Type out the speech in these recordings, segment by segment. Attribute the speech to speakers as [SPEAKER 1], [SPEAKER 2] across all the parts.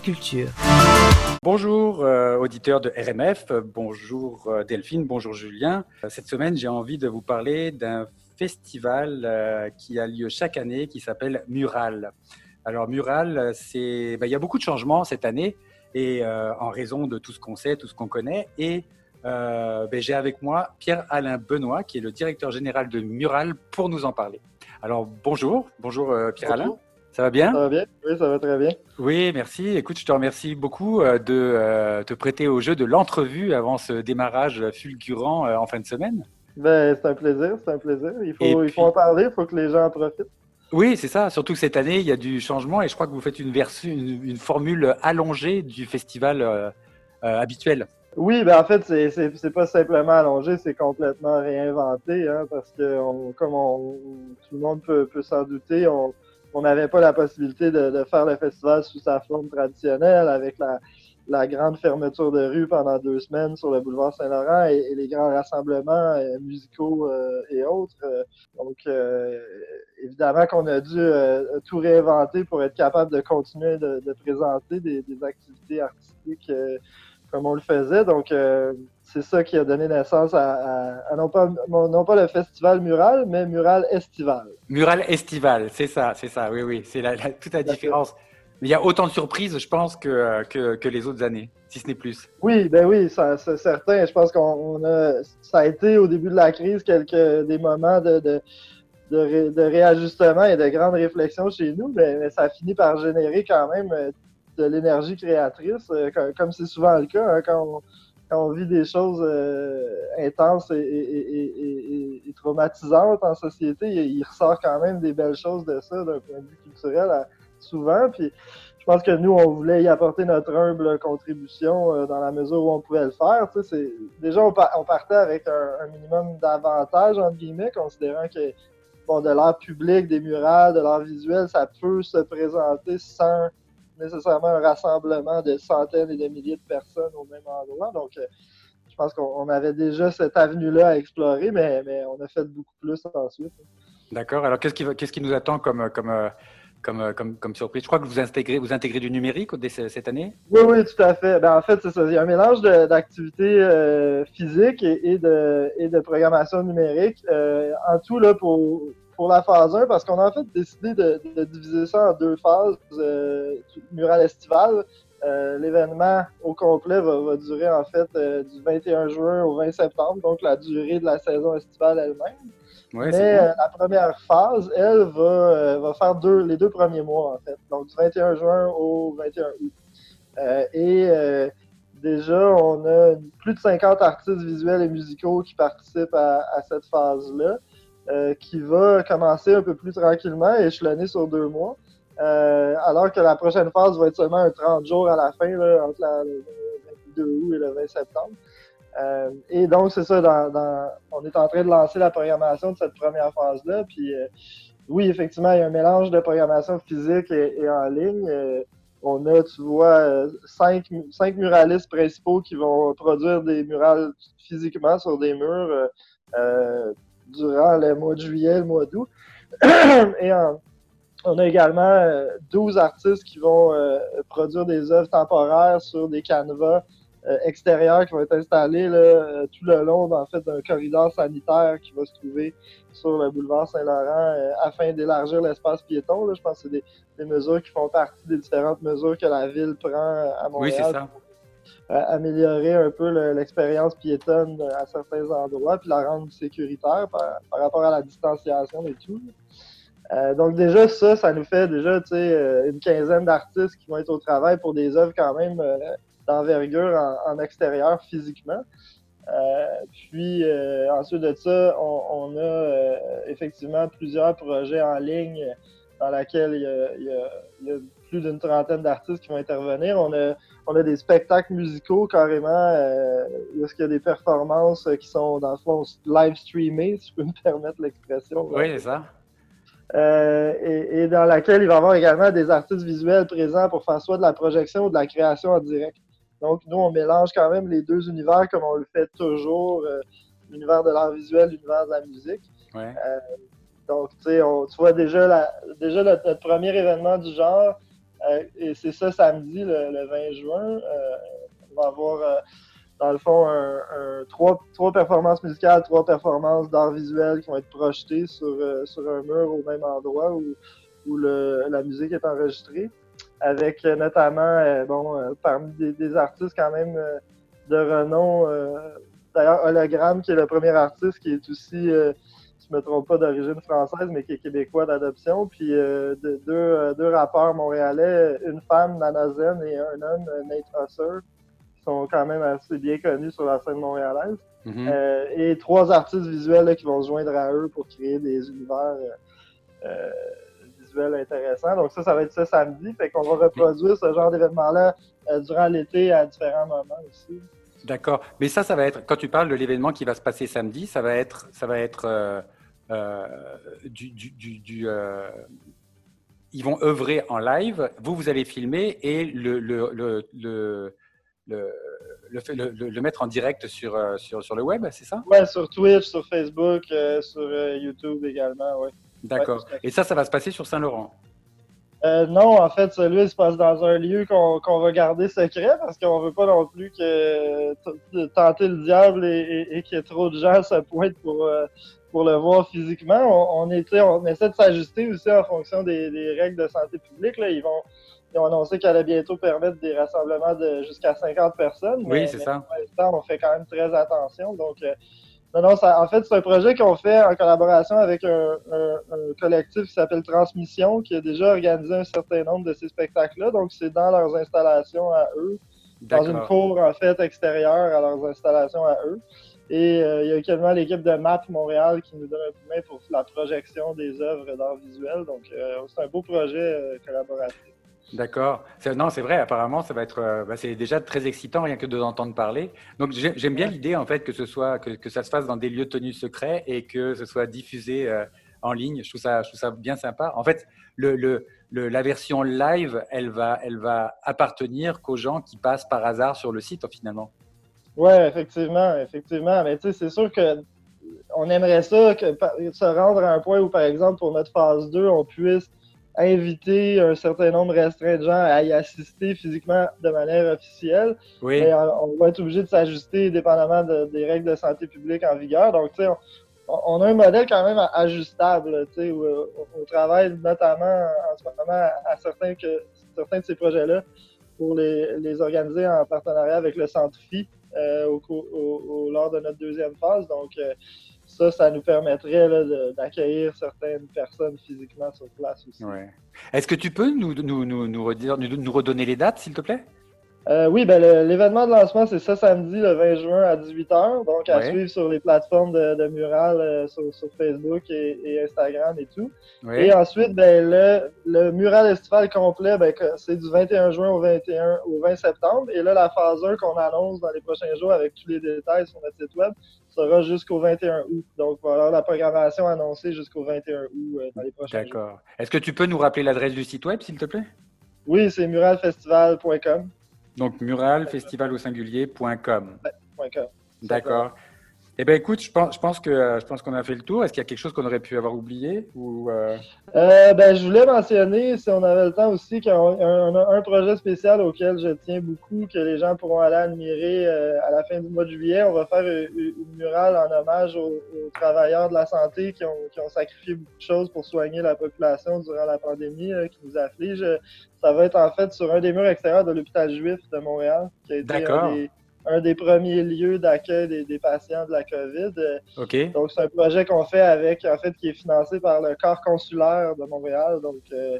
[SPEAKER 1] Culture.
[SPEAKER 2] Bonjour euh, auditeurs de RMF, bonjour euh, Delphine, bonjour Julien. Cette semaine, j'ai envie de vous parler d'un festival euh, qui a lieu chaque année qui s'appelle Mural. Alors Mural, c'est, ben, il y a beaucoup de changements cette année et en raison de tout ce qu'on sait, tout ce qu'on connaît. Et ben, j'ai avec moi Pierre-Alain Benoît, qui est le directeur général de Mural, pour nous en parler. Alors bonjour, bonjour Pierre-Alain. Ça va bien
[SPEAKER 3] Ça va bien, oui, ça va très bien.
[SPEAKER 2] Oui, merci. Écoute, je te remercie beaucoup euh, de euh, te prêter au jeu de l'entrevue avant ce démarrage fulgurant euh, en fin de semaine.
[SPEAKER 3] Ben, c'est un plaisir, c'est un plaisir. Il faut, il faut en parler, il faut que les gens en profitent.
[SPEAKER 2] Oui, c'est ça. Surtout que cette année, il y a du changement et je crois que vous faites une, version, une, formule allongée du festival habituel.
[SPEAKER 3] Oui, ben en fait, c'est pas simplement allongé, c'est complètement réinventé, hein, parce que comme tout le monde peut, peut s'en douter, on, on n'avait pas la possibilité de, faire le festival sous sa forme traditionnelle avec la, grande fermeture de rue pendant deux semaines sur le boulevard Saint-Laurent et, les grands rassemblements euh, musicaux euh, et autres. Euh, donc, évidemment qu'on a dû tout réinventer pour être capable de continuer de, présenter des, des, activités artistiques comme on le faisait. Donc, c'est ça qui a donné naissance à, non, pas, non pas le festival mural, mais mural estival.
[SPEAKER 2] Mural estival, c'est ça, c'est ça, oui, oui, c'est la, toute la différence. Mais il y a autant de surprises, je pense, que, que, les autres années, si ce n'est plus.
[SPEAKER 3] Oui, ben oui, c'est certain. Je pense qu'on a, ça a été au début de la crise quelques des moments de, de, de, réajustement et de grandes réflexions chez nous, mais, ça a fini par générer quand même euh, de l'énergie créatrice, euh, comme c'est souvent le cas hein, quand on, on vit des choses euh, intenses et, traumatisantes en société, il, ressort quand même des belles choses de ça d'un point de vue culturel souvent. Puis je pense que nous, on voulait y apporter notre humble contribution euh, dans la mesure où on pouvait le faire. déjà, on, partait avec un, minimum d'avantages, entre guillemets, considérant que bon, de l'art public, des murales, de l'art visuel, ça peut se présenter sans nécessairement un rassemblement de centaines et de milliers de personnes au même endroit. Donc, euh, je pense qu'on avait déjà cette avenue-là à explorer, mais, mais, on a fait beaucoup plus ensuite.
[SPEAKER 2] D'accord. Alors, qu'est-ce qui, qu'est-ce qui nous attend comme, comme, euh, comme, comme, comme, surprise? Je crois que vous intégrez, vous intégrez du numérique cette année?
[SPEAKER 3] Oui, oui, tout à fait. Ben, en fait, c'est ça. Il y a un mélange d'activités euh, physiques et, de, et de programmation numérique. en tout, là, pour pour la phase 1 parce qu'on a en fait décidé de, diviser ça en deux phases. Euh, mural estival, euh, l'événement au complet va, durer en fait euh, du 21 juin au 20 septembre, donc la durée de la saison estivale elle-même. Mais la première phase, elle, va, va faire deux, les deux premiers mois en fait, donc du 21 juin au 21 août. et déjà, on a plus de 50 artistes visuels et musicaux qui participent à cette phase-là. Euh, qui va commencer un peu plus tranquillement, échelonné sur deux mois. Euh, alors que la prochaine phase va être seulement un 30 jours à la fin, là, entre le 22 août et le 20 septembre. Euh, et donc, c'est ça, dans, on est en train de lancer la programmation de cette première phase-là. Puis, oui, effectivement, il y a un mélange de programmation physique et, en ligne. on a, tu vois, cinq, cinq, muralistes principaux qui vont produire des murales physiquement sur des murs durant le mois de juillet, le mois d'août. Et on a également 12 euh, artistes qui vont euh, produire des œuvres temporaires sur des canevas euh, extérieurs qui vont être installés tout le long en fait, d'un corridor sanitaire qui va se trouver sur le boulevard Saint-Laurent afin d'élargir l'espace piéton. Je pense que c'est des, mesures qui font partie des différentes mesures que la ville prend à Montréal.
[SPEAKER 2] Oui,
[SPEAKER 3] améliorer un peu l'expérience piétonne à certains endroits, puis la rendre sécuritaire par, rapport à la distanciation et tout. Euh, donc déjà, ça, ça nous fait déjà euh, une quinzaine d'artistes qui vont être au travail pour des œuvres quand même euh, d'envergure en, extérieur physiquement. puis ensuite de ça, on, a effectivement plusieurs projets en ligne dans lesquels il y a plus d'une trentaine d'artistes qui vont intervenir. On a, on a des spectacles musicaux carrément, euh, où est-ce qu'il y a des performances qui sont dans le fond live streamées, si je peux me permettre l'expression.
[SPEAKER 2] Oui, c'est ça.
[SPEAKER 3] Euh, et, dans laquelle il va y avoir également des artistes visuels présents pour faire soit de la projection ou de la création en direct. Donc, nous, on mélange quand même les deux univers comme on le fait toujours, euh, l'univers de l'art visuel, l'univers de la musique.
[SPEAKER 2] Ouais.
[SPEAKER 3] donc, tu sais, tu vois déjà, la, déjà notre premier événement du genre, et c'est ça samedi, le, 20 juin. on va avoir dans le fond, trois, performances musicales, trois performances d'art visuel qui vont être projetées sur, sur un mur au même endroit où, la musique est enregistrée, avec notamment, bon, parmi des, des, artistes quand même de renom, D'ailleurs, Hologramme, qui est le premier artiste qui est aussi, euh, je ne me trompe pas, d'origine française, mais qui est québécois d'adoption. Puis euh, deux, euh, deux, rappeurs montréalais, une femme, Nana Zen, et un homme, Nate Husser, qui sont quand même assez bien connus sur la scène montréalaise. Mm-hmm. euh, et trois artistes visuels qui vont se joindre à eux pour créer des univers euh, visuels intéressants. Donc ça, ça va être ça samedi. Fait qu'on va reproduire ce genre d'événement-là durant l'été à différents moments aussi.
[SPEAKER 2] D'accord. Mais ça, ça va être, quand tu parles de l'événement qui va se passer samedi, ça va être, ça va être euh, euh, du, du, euh, ils vont œuvrer en live, vous, vous allez filmer et le, le, le, le le, le, mettre en direct sur, sur, sur le web, c'est ça?
[SPEAKER 3] Oui, sur Twitch, sur Facebook, sur YouTube également, oui.
[SPEAKER 2] D'accord. et ça, ça va se passer sur Saint-Laurent?
[SPEAKER 3] Euh, non, en fait, celui il se passe dans un lieu qu'on va garder secret parce qu'on veut pas non plus que tenter le diable et, et, qu'il y ait trop de gens se pointent pour, euh, pour le voir physiquement. On, on essaie de s'ajuster aussi en fonction des, règles de santé publique. Là. Ils vont ils ont annoncé qu'elle allait bientôt permettre des rassemblements de jusqu'à 50 personnes.
[SPEAKER 2] Oui, c'est ça.
[SPEAKER 3] Pour l'instant, on fait quand même très attention. Donc, euh, non, non, en fait, c'est un projet qu'on fait en collaboration avec un, collectif qui s'appelle Transmission, qui a déjà organisé un certain nombre de ces spectacles-là. Donc, c'est dans leurs installations à eux, dans une cour, en fait, extérieure à leurs installations à eux. Et euh, il y a également l'équipe de MAP Montréal qui nous donne un coup de main pour la projection des œuvres d'art visuel. Donc, euh, c'est un beau projet euh, collaboratif.
[SPEAKER 2] D'accord. Non, c'est vrai, apparemment, ça va être, euh, bah, c'est déjà très excitant rien que de l'entendre parler. Donc, j'aime bien l'idée, en fait, que ce soit, que, que, ça se fasse dans des lieux tenus secrets et que ce soit diffusé euh, en ligne. Je trouve ça, je trouve ça bien sympa. En fait, le, le, la version live, elle va, elle va appartenir qu'aux gens qui passent par hasard sur le site, finalement.
[SPEAKER 3] Ouais, effectivement, effectivement. Mais tu sais, c'est sûr que on aimerait ça, que, se rendre à un point où, par exemple, pour notre phase 2, on puisse inviter un certain nombre restreint de gens à y assister physiquement de manière officielle.
[SPEAKER 2] Oui.
[SPEAKER 3] on, va être obligé de s'ajuster dépendamment des règles de santé publique en vigueur. Donc, tu sais, on, a un modèle quand même ajustable, tu sais, où, on travaille notamment en ce moment à, certains, que, certains de ces projets-là pour les, les, organiser en partenariat avec le Centre FI euh, au, au, lors de notre deuxième phase. Donc, euh, ça, ça nous permettrait d'accueillir certaines personnes physiquement sur place aussi.
[SPEAKER 2] Est-ce que tu peux nous, nous, nous, nous, redire, nous redonner les dates, s'il te plaît?
[SPEAKER 3] Euh, oui, ben l'événement de lancement, c'est ça samedi, le 20 juin à 18h. Donc, à suivre sur les plateformes de, de Mural, euh, sur, Facebook et, Instagram et tout. Et ensuite, ben, le, le Mural estival complet, ben, c'est du 21 juin au 21 au 20 septembre. Et là, la phase 1 qu'on annonce dans les prochains jours avec tous les détails sur notre site web sera jusqu'au 21 août. Donc, voilà la programmation annoncée jusqu'au 21 août euh, dans les prochains jours.
[SPEAKER 2] D'accord. Est-ce que tu peux nous rappeler l'adresse du site web, s'il te plaît?
[SPEAKER 3] Oui, c'est muralfestival.com.
[SPEAKER 2] Donc muralfestivalausingulier.com. D'accord. Eh bien, écoute, je pense, je pense que euh, je pense qu'on a fait le tour. Est-ce qu'il y a quelque chose qu'on aurait pu avoir oublié ou
[SPEAKER 3] euh? Euh, ben, je voulais mentionner, si on avait le temps aussi, qu'on a un, projet spécial auquel je tiens beaucoup, que les gens pourront aller admirer à la fin du mois de juillet. On va faire une, murale en hommage aux, travailleurs de la santé qui ont, qui ont, sacrifié beaucoup de choses pour soigner la population durant la pandémie qui nous afflige. Ça va être en fait sur un des murs extérieurs de l'hôpital juif de Montréal, qui a été un des premiers lieux d'accueil des, patients de la COVID.
[SPEAKER 2] OK.
[SPEAKER 3] Donc, c'est un projet qu'on fait avec, en fait, qui est financé par le corps consulaire de Montréal. Donc, euh,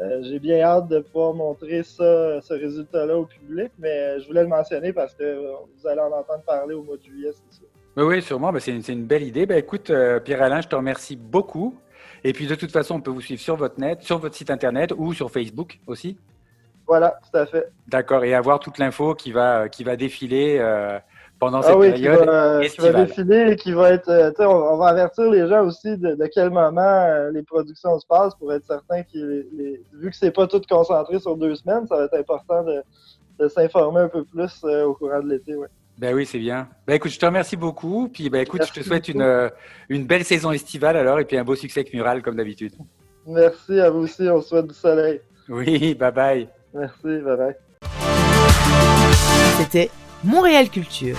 [SPEAKER 3] euh, j'ai bien hâte de pouvoir montrer ça, ce résultat-là au public, mais je voulais le mentionner parce que vous allez en entendre parler au mois de juillet, c'est sûr.
[SPEAKER 2] Oui, oui, sûrement. Ben, c'est une, belle idée. Ben, écoute, euh, Pierre-Alain, je te remercie beaucoup. Et puis, de toute façon, on peut vous suivre sur votre net, sur votre site internet ou sur Facebook aussi.
[SPEAKER 3] Voilà, tout à fait.
[SPEAKER 2] D'accord, et avoir toute l'info qui va, qui va défiler euh, pendant ah cette oui, période. Qui va,
[SPEAKER 3] qui va, défiler et qui va être. Euh, on, on, va avertir les gens aussi de, quel moment euh, les productions se passent pour être certain que, vu que c'est pas tout concentré sur deux semaines, ça va être important de, de s'informer un peu plus au courant de l'été. Ouais.
[SPEAKER 2] Ben oui, c'est bien. Ben écoute, je te remercie beaucoup. Puis ben écoute, je te souhaite une, une belle saison estivale alors et puis un beau succès avec Mural comme d'habitude.
[SPEAKER 3] Merci à vous aussi. On souhaite du soleil.
[SPEAKER 2] Oui, bye bye.
[SPEAKER 3] Merci, bye bye.
[SPEAKER 1] C'était Montréal Culture.